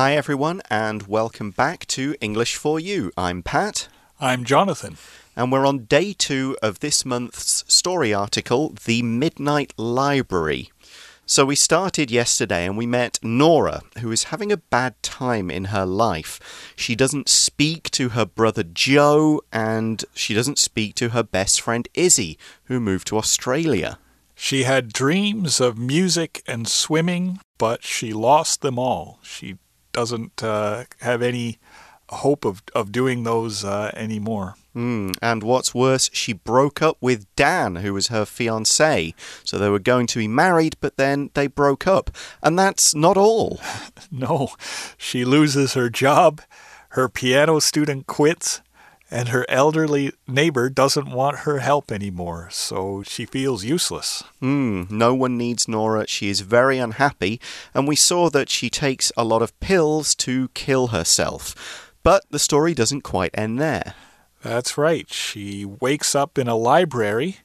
Hi, everyone, and welcome back to English for You. I'm Pat. I'm Jonathan. And we're on day two of this month's story article, The Midnight Library. So we started yesterday and we met Nora, who is having a bad time in her life. She doesn't speak to her brother Joe and she doesn't speak to her best friend Izzy, who moved to Australia. She had dreams of music and swimming, but she lost them all. She doesn't uh, have any hope of, of doing those uh, anymore. Mm, and what's worse, she broke up with Dan, who was her fiance. So they were going to be married, but then they broke up. And that's not all. no, she loses her job, her piano student quits, and her elderly neighbor doesn't want her help anymore, so she feels useless. Mm, no one needs Nora. She is very unhappy, and we saw that she takes a lot of pills to kill herself. But the story doesn't quite end there. That's right. She wakes up in a library,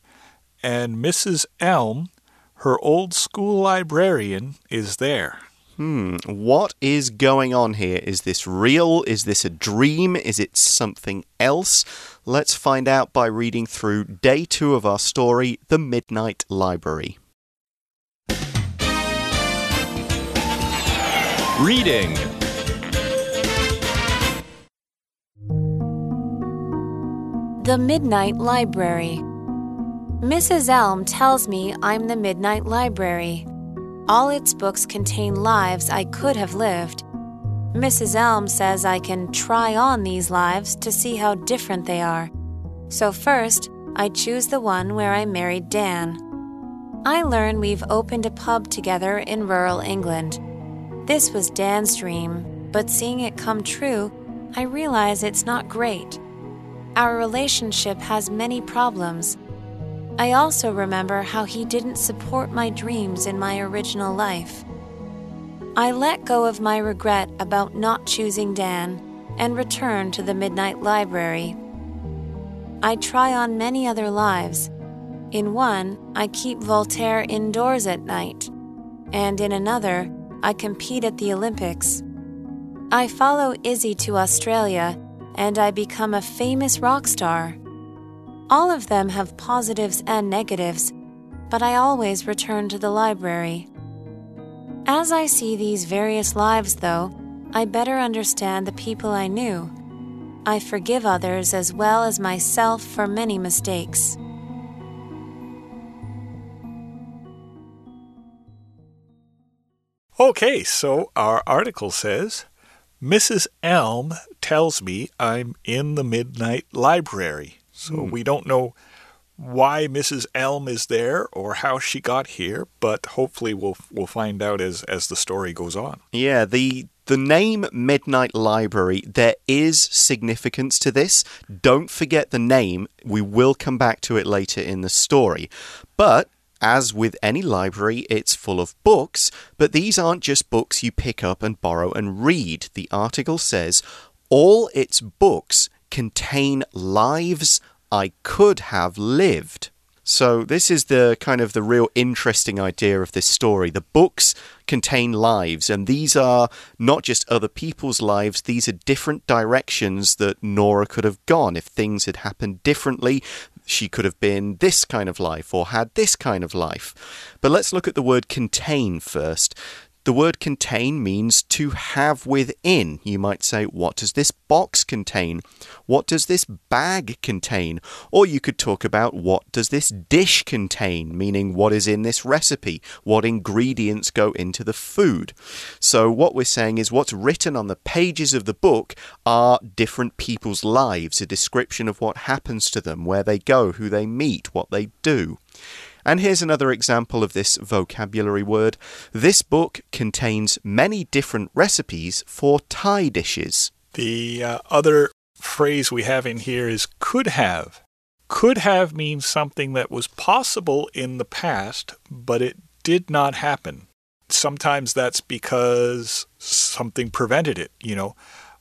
and Mrs. Elm, her old school librarian, is there. Hmm, what is going on here? Is this real? Is this a dream? Is it something else? Let's find out by reading through day two of our story, The Midnight Library. Reading The Midnight Library. Mrs. Elm tells me I'm the Midnight Library. All its books contain lives I could have lived. Mrs. Elm says I can try on these lives to see how different they are. So, first, I choose the one where I married Dan. I learn we've opened a pub together in rural England. This was Dan's dream, but seeing it come true, I realize it's not great. Our relationship has many problems. I also remember how he didn't support my dreams in my original life. I let go of my regret about not choosing Dan and return to the Midnight Library. I try on many other lives. In one, I keep Voltaire indoors at night, and in another, I compete at the Olympics. I follow Izzy to Australia and I become a famous rock star. All of them have positives and negatives, but I always return to the library. As I see these various lives, though, I better understand the people I knew. I forgive others as well as myself for many mistakes. Okay, so our article says Mrs. Elm tells me I'm in the Midnight Library. So mm. we don't know why Mrs. Elm is there or how she got here, but hopefully we'll we'll find out as as the story goes on. Yeah, the the name Midnight Library, there is significance to this. Don't forget the name. We will come back to it later in the story. But as with any library, it's full of books, but these aren't just books you pick up and borrow and read. The article says all its books contain lives I could have lived. So, this is the kind of the real interesting idea of this story. The books contain lives, and these are not just other people's lives, these are different directions that Nora could have gone. If things had happened differently, she could have been this kind of life or had this kind of life. But let's look at the word contain first. The word contain means to have within. You might say, What does this box contain? What does this bag contain? Or you could talk about, What does this dish contain? Meaning, what is in this recipe? What ingredients go into the food? So, what we're saying is, what's written on the pages of the book are different people's lives, a description of what happens to them, where they go, who they meet, what they do. And here's another example of this vocabulary word. This book contains many different recipes for Thai dishes. The uh, other phrase we have in here is could have. Could have means something that was possible in the past, but it did not happen. Sometimes that's because something prevented it. You know,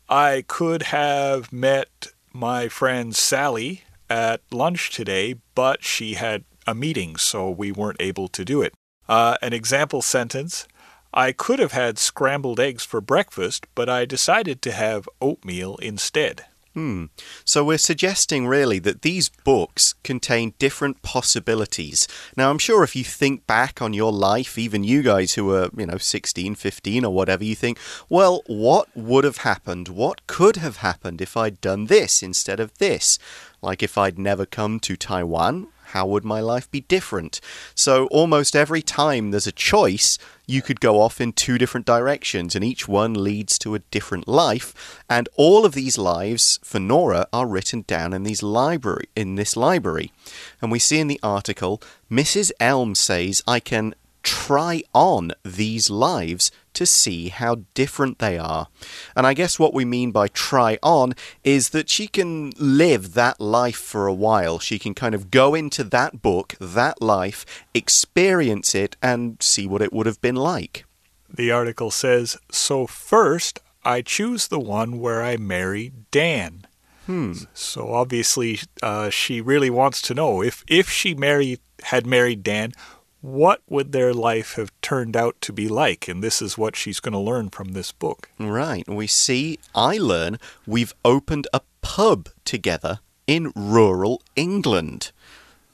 I could have met my friend Sally at lunch today, but she had a meeting, so we weren't able to do it. Uh, an example sentence I could have had scrambled eggs for breakfast, but I decided to have oatmeal instead. Hmm. So we're suggesting really that these books contain different possibilities. Now, I'm sure if you think back on your life, even you guys who are, you know, 16, 15 or whatever, you think, well, what would have happened? What could have happened if I'd done this instead of this? Like if I'd never come to Taiwan, how would my life be different? So, almost every time there's a choice, you could go off in two different directions, and each one leads to a different life. And all of these lives for Nora are written down in these library in this library. And we see in the article, Mrs. Elm says, I can try on these lives to see how different they are. And I guess what we mean by try on is that she can live that life for a while. She can kind of go into that book, that life, experience it, and see what it would have been like. The article says So first, I choose the one where I marry Dan. Hmm. So obviously, uh, she really wants to know if if she married had married Dan, what would their life have turned out to be like? And this is what she's going to learn from this book. Right. We see, I learn, we've opened a pub together in rural England.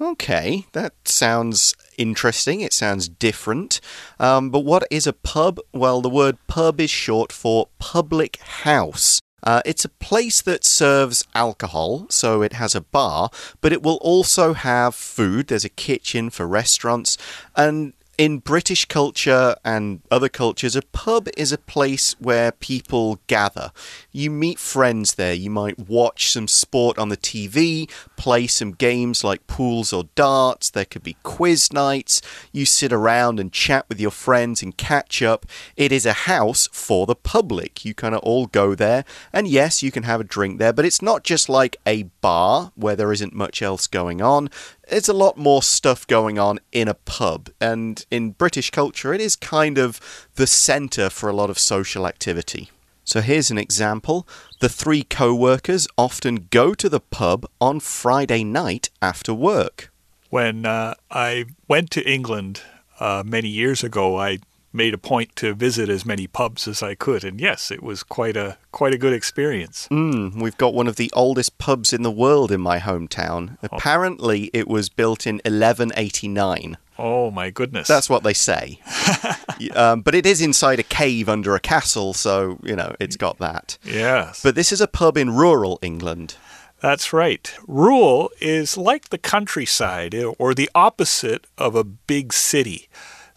Okay, that sounds interesting. It sounds different. Um, but what is a pub? Well, the word pub is short for public house. Uh, it's a place that serves alcohol, so it has a bar, but it will also have food. There's a kitchen for restaurants, and in British culture and other cultures, a pub is a place where people gather. You meet friends there. You might watch some sport on the TV, play some games like pools or darts. There could be quiz nights. You sit around and chat with your friends and catch up. It is a house for the public. You kind of all go there. And yes, you can have a drink there, but it's not just like a bar where there isn't much else going on it's a lot more stuff going on in a pub. And in British culture, it is kind of the centre for a lot of social activity. So here's an example. The three co workers often go to the pub on Friday night after work. When uh, I went to England uh, many years ago, I made a point to visit as many pubs as I could, and yes, it was quite a quite a good experience. Mm, we've got one of the oldest pubs in the world in my hometown. Oh. Apparently, it was built in 1189. Oh my goodness! That's what they say. um, but it is inside a cave under a castle, so you know it's got that. Yes. But this is a pub in rural England. That's right. Rural is like the countryside, or the opposite of a big city.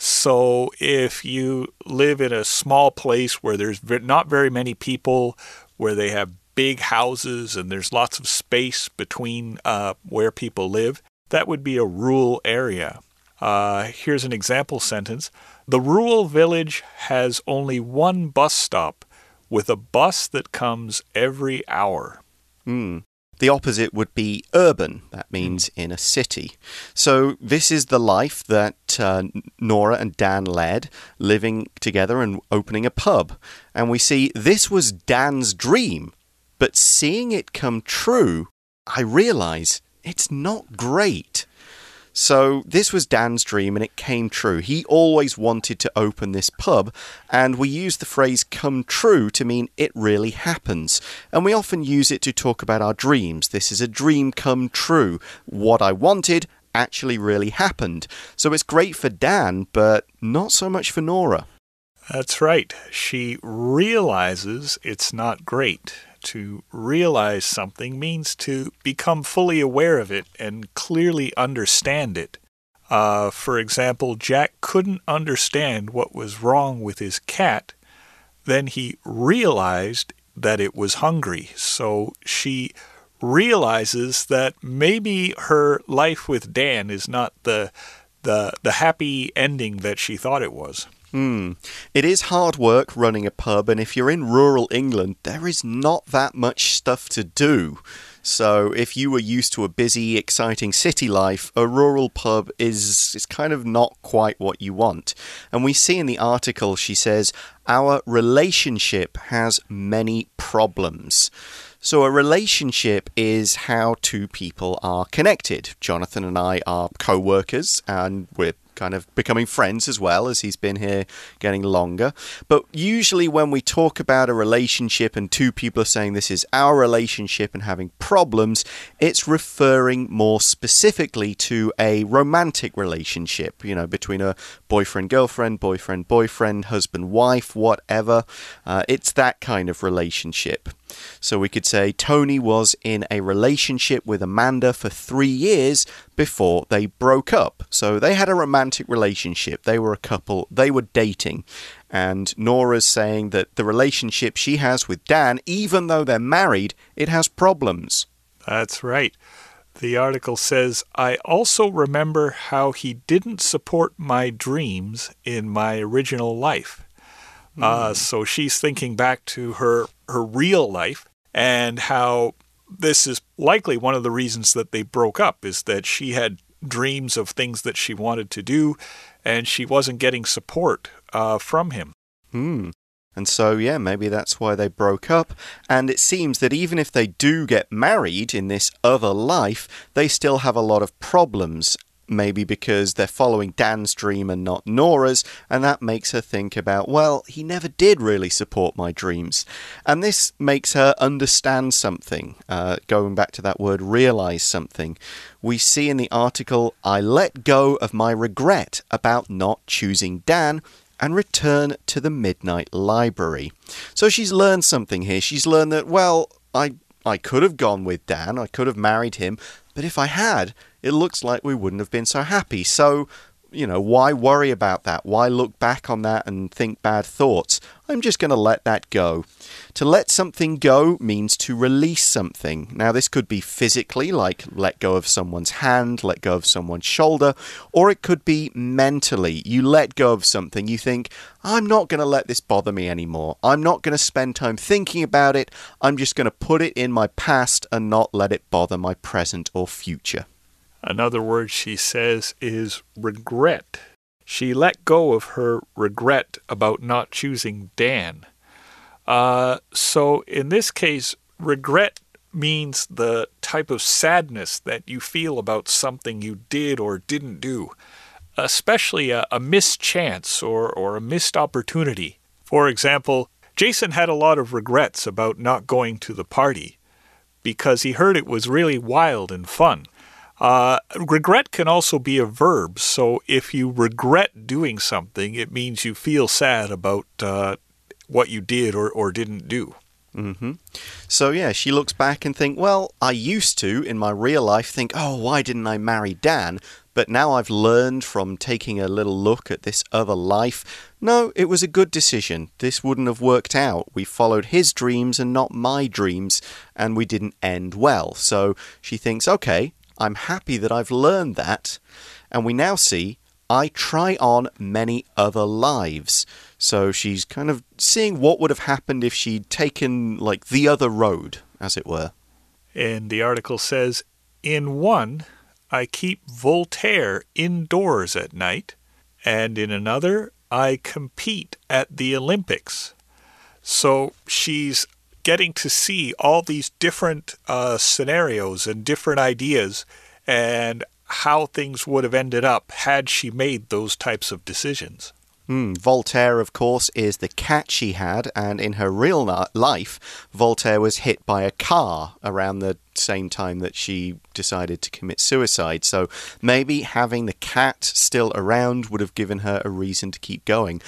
So if you live in a small place where there's not very many people, where they have big houses and there's lots of space between uh, where people live, that would be a rural area. Uh, here's an example sentence The rural village has only one bus stop with a bus that comes every hour. Hmm. The opposite would be urban. That means mm. in a city. So this is the life that uh, Nora and Dan led, living together and opening a pub. And we see this was Dan's dream, but seeing it come true, I realize it's not great. So, this was Dan's dream and it came true. He always wanted to open this pub, and we use the phrase come true to mean it really happens. And we often use it to talk about our dreams. This is a dream come true. What I wanted actually really happened. So, it's great for Dan, but not so much for Nora. That's right. She realizes it's not great. To realize something means to become fully aware of it and clearly understand it. Uh, for example, Jack couldn't understand what was wrong with his cat. Then he realized that it was hungry. So she realizes that maybe her life with Dan is not the the the happy ending that she thought it was. Hmm. It is hard work running a pub, and if you're in rural England, there is not that much stuff to do. So, if you were used to a busy, exciting city life, a rural pub is, is kind of not quite what you want. And we see in the article, she says, Our relationship has many problems. So, a relationship is how two people are connected. Jonathan and I are co workers and we're kind of becoming friends as well as he's been here getting longer. But usually, when we talk about a relationship and two people are saying this is our relationship and having problems, it's referring more specifically to a romantic relationship, you know, between a boyfriend girlfriend, boyfriend boyfriend, husband wife, whatever. Uh, it's that kind of relationship. So we could say Tony was in a relationship with Amanda for three years before they broke up. So they had a romantic relationship, they were a couple, they were dating. And Nora's saying that the relationship she has with Dan, even though they're married, it has problems. That's right. The article says, I also remember how he didn't support my dreams in my original life. Mm. Uh, so she's thinking back to her, her real life and how this is likely one of the reasons that they broke up is that she had dreams of things that she wanted to do and she wasn't getting support uh, from him. Hmm. And so, yeah, maybe that's why they broke up. And it seems that even if they do get married in this other life, they still have a lot of problems maybe because they're following Dan's dream and not Nora's, and that makes her think about, well, he never did really support my dreams. And this makes her understand something, uh, going back to that word, realize something. We see in the article, I let go of my regret about not choosing Dan and return to the Midnight Library. So she's learned something here. She's learned that, well, I I could have gone with Dan, I could have married him, but if I had, it looks like we wouldn't have been so happy. So, you know, why worry about that? Why look back on that and think bad thoughts? I'm just going to let that go. To let something go means to release something. Now, this could be physically, like let go of someone's hand, let go of someone's shoulder, or it could be mentally. You let go of something, you think, I'm not going to let this bother me anymore. I'm not going to spend time thinking about it. I'm just going to put it in my past and not let it bother my present or future. Another word she says is regret. She let go of her regret about not choosing Dan. Uh, so in this case, regret means the type of sadness that you feel about something you did or didn't do, especially a, a missed chance or, or a missed opportunity. For example, Jason had a lot of regrets about not going to the party because he heard it was really wild and fun. Uh, regret can also be a verb. So if you regret doing something, it means you feel sad about uh, what you did or, or didn't do. Mm -hmm. So, yeah, she looks back and think, well, I used to, in my real life, think, oh, why didn't I marry Dan? But now I've learned from taking a little look at this other life. No, it was a good decision. This wouldn't have worked out. We followed his dreams and not my dreams, and we didn't end well. So she thinks, okay, I'm happy that I've learned that. And we now see I try on many other lives. So she's kind of seeing what would have happened if she'd taken, like, the other road, as it were. And the article says In one, I keep Voltaire indoors at night, and in another, I compete at the Olympics. So she's getting to see all these different uh, scenarios and different ideas and how things would have ended up had she made those types of decisions. Mm, Voltaire, of course, is the cat she had, and in her real life, Voltaire was hit by a car around the same time that she decided to commit suicide. So maybe having the cat still around would have given her a reason to keep going.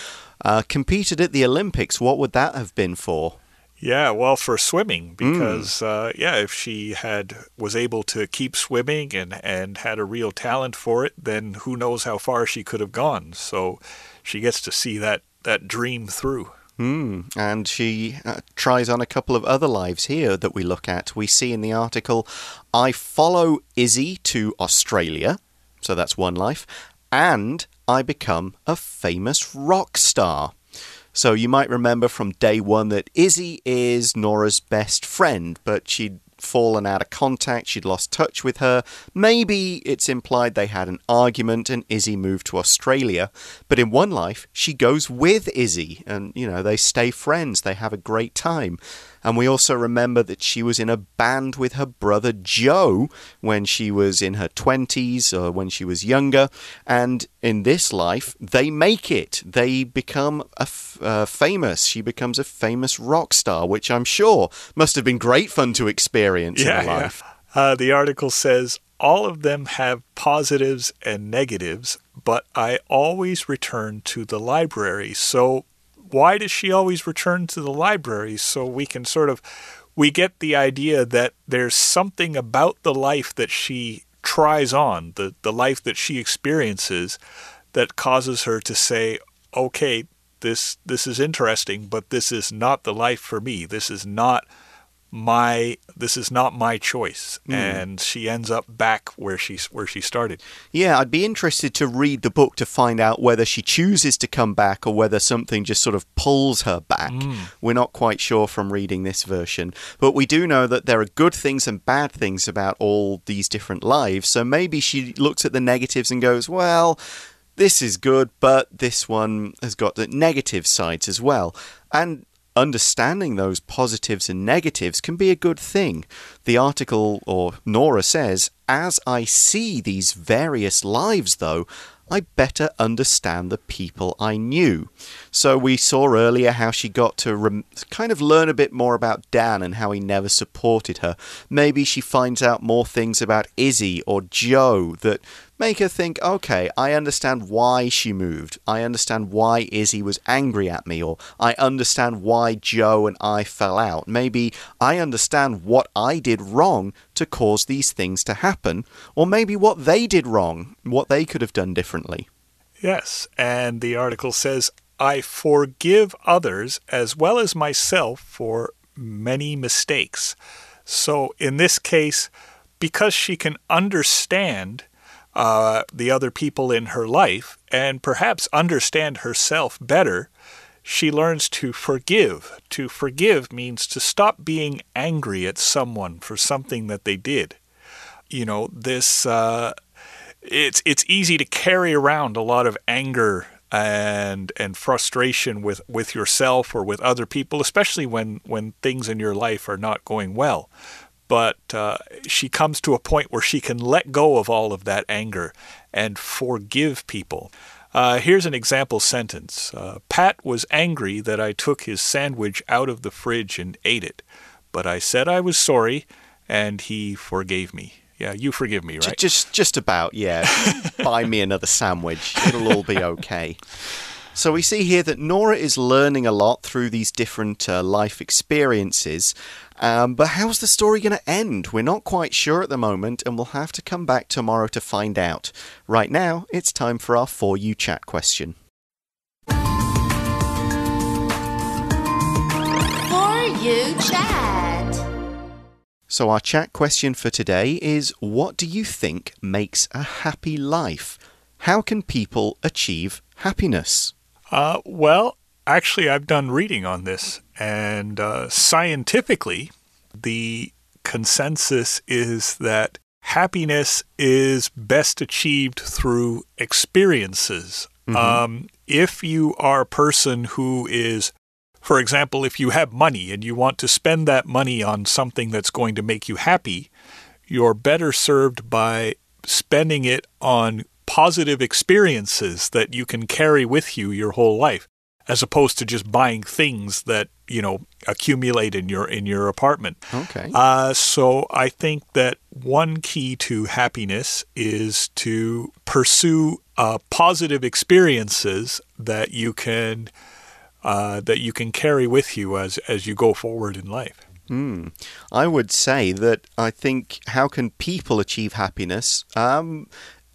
Uh, competed at the Olympics, what would that have been for? Yeah, well, for swimming, hmm. because mm. uh, yeah, if she had was able to keep swimming and and had a real talent for it, then who knows how far she could have gone. So she gets to see that that dream through. Mm, and she uh, tries on a couple of other lives here that we look at. We see in the article, I follow Izzy to Australia, so that's one life, and I become a famous rock star. So you might remember from day one that Izzy is Nora's best friend, but she'd fallen out of contact, she'd lost touch with her. Maybe it's implied they had an argument and Izzy moved to Australia. But in one life, she goes with Izzy and, you know, they stay friends, they have a great time. And we also remember that she was in a band with her brother Joe when she was in her 20s or when she was younger. And in this life, they make it. They become uh, famous. She becomes a famous rock star, which I'm sure must have been great fun to experience yeah, in her life. Yeah. Uh, the article says all of them have positives and negatives, but I always return to the library. So, why does she always return to the library? So we can sort of we get the idea that there's something about the life that she tries on, the, the life that she experiences, that causes her to say, okay, this this is interesting, but this is not the life for me. This is not my this is not my choice mm. and she ends up back where she where she started yeah i'd be interested to read the book to find out whether she chooses to come back or whether something just sort of pulls her back mm. we're not quite sure from reading this version but we do know that there are good things and bad things about all these different lives so maybe she looks at the negatives and goes well this is good, but this one has got the negative sides as well. And understanding those positives and negatives can be a good thing. The article, or Nora says, as I see these various lives, though, I better understand the people I knew. So we saw earlier how she got to kind of learn a bit more about Dan and how he never supported her. Maybe she finds out more things about Izzy or Joe that make her think, okay, I understand why she moved. I understand why Izzy was angry at me, or I understand why Joe and I fell out. Maybe I understand what I did wrong to cause these things to happen, or maybe what they did wrong, what they could have done differently. Yes, and the article says, I forgive others as well as myself for many mistakes. So in this case, because she can understand uh, the other people in her life and perhaps understand herself better, she learns to forgive. To forgive means to stop being angry at someone for something that they did. You know, this uh, it's it's easy to carry around a lot of anger and and frustration with with yourself or with other people, especially when when things in your life are not going well. But uh, she comes to a point where she can let go of all of that anger and forgive people. Uh, here's an example sentence uh, Pat was angry that I took his sandwich out of the fridge and ate it, but I said I was sorry and he forgave me. Yeah, you forgive me, right? Just, just about, yeah. Buy me another sandwich. It'll all be okay. So we see here that Nora is learning a lot through these different uh, life experiences. Um, but how's the story going to end? We're not quite sure at the moment, and we'll have to come back tomorrow to find out. Right now, it's time for our For You Chat question. For You Chat. So, our chat question for today is What do you think makes a happy life? How can people achieve happiness? Uh, well, actually, I've done reading on this, and uh, scientifically, the consensus is that happiness is best achieved through experiences. Mm -hmm. um, if you are a person who is, for example, if you have money and you want to spend that money on something that's going to make you happy, you're better served by spending it on positive experiences that you can carry with you your whole life as opposed to just buying things that you know accumulate in your in your apartment. Okay. Uh, so I think that one key to happiness is to pursue uh, positive experiences that you can uh, that you can carry with you as as you go forward in life. Hmm. I would say that I think how can people achieve happiness? Um,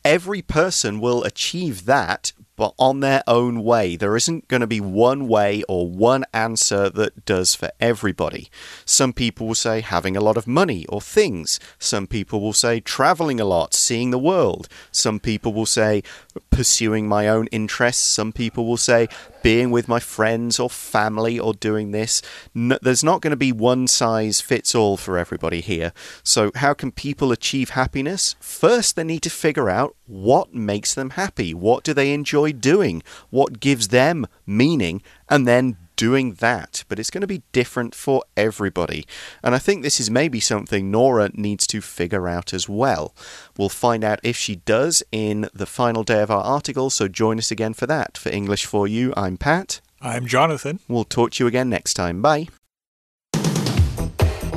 every person will achieve that but on their own way. There isn't going to be one way or one answer that does for everybody. Some people will say having a lot of money or things. Some people will say traveling a lot, seeing the world. Some people will say pursuing my own interests. Some people will say being with my friends or family or doing this. No, there's not going to be one size fits all for everybody here. So, how can people achieve happiness? First, they need to figure out what makes them happy. What do they enjoy doing? What gives them meaning? And then doing that, but it's going to be different for everybody. And I think this is maybe something Nora needs to figure out as well. We'll find out if she does in the final day of our article, so join us again for that. For English for You, I'm Pat. I'm Jonathan. We'll talk to you again next time. Bye.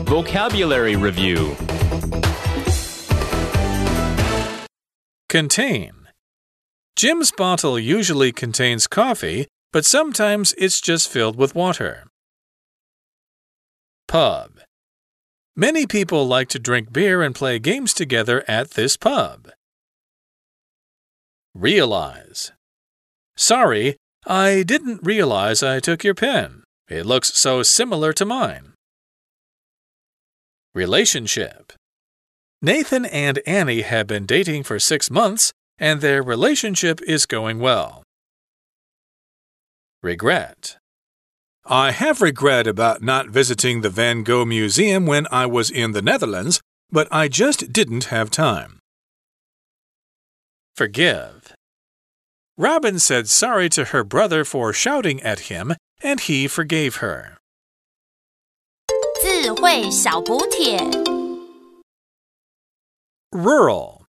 Vocabulary Review Contain. Jim's bottle usually contains coffee, but sometimes it's just filled with water. Pub. Many people like to drink beer and play games together at this pub. Realize. Sorry, I didn't realize I took your pen. It looks so similar to mine. Relationship. Nathan and Annie have been dating for six months, and their relationship is going well. Regret. I have regret about not visiting the Van Gogh Museum when I was in the Netherlands, but I just didn't have time. Forgive. Robin said sorry to her brother for shouting at him, and he forgave her. 智慧小补帖。 Rural.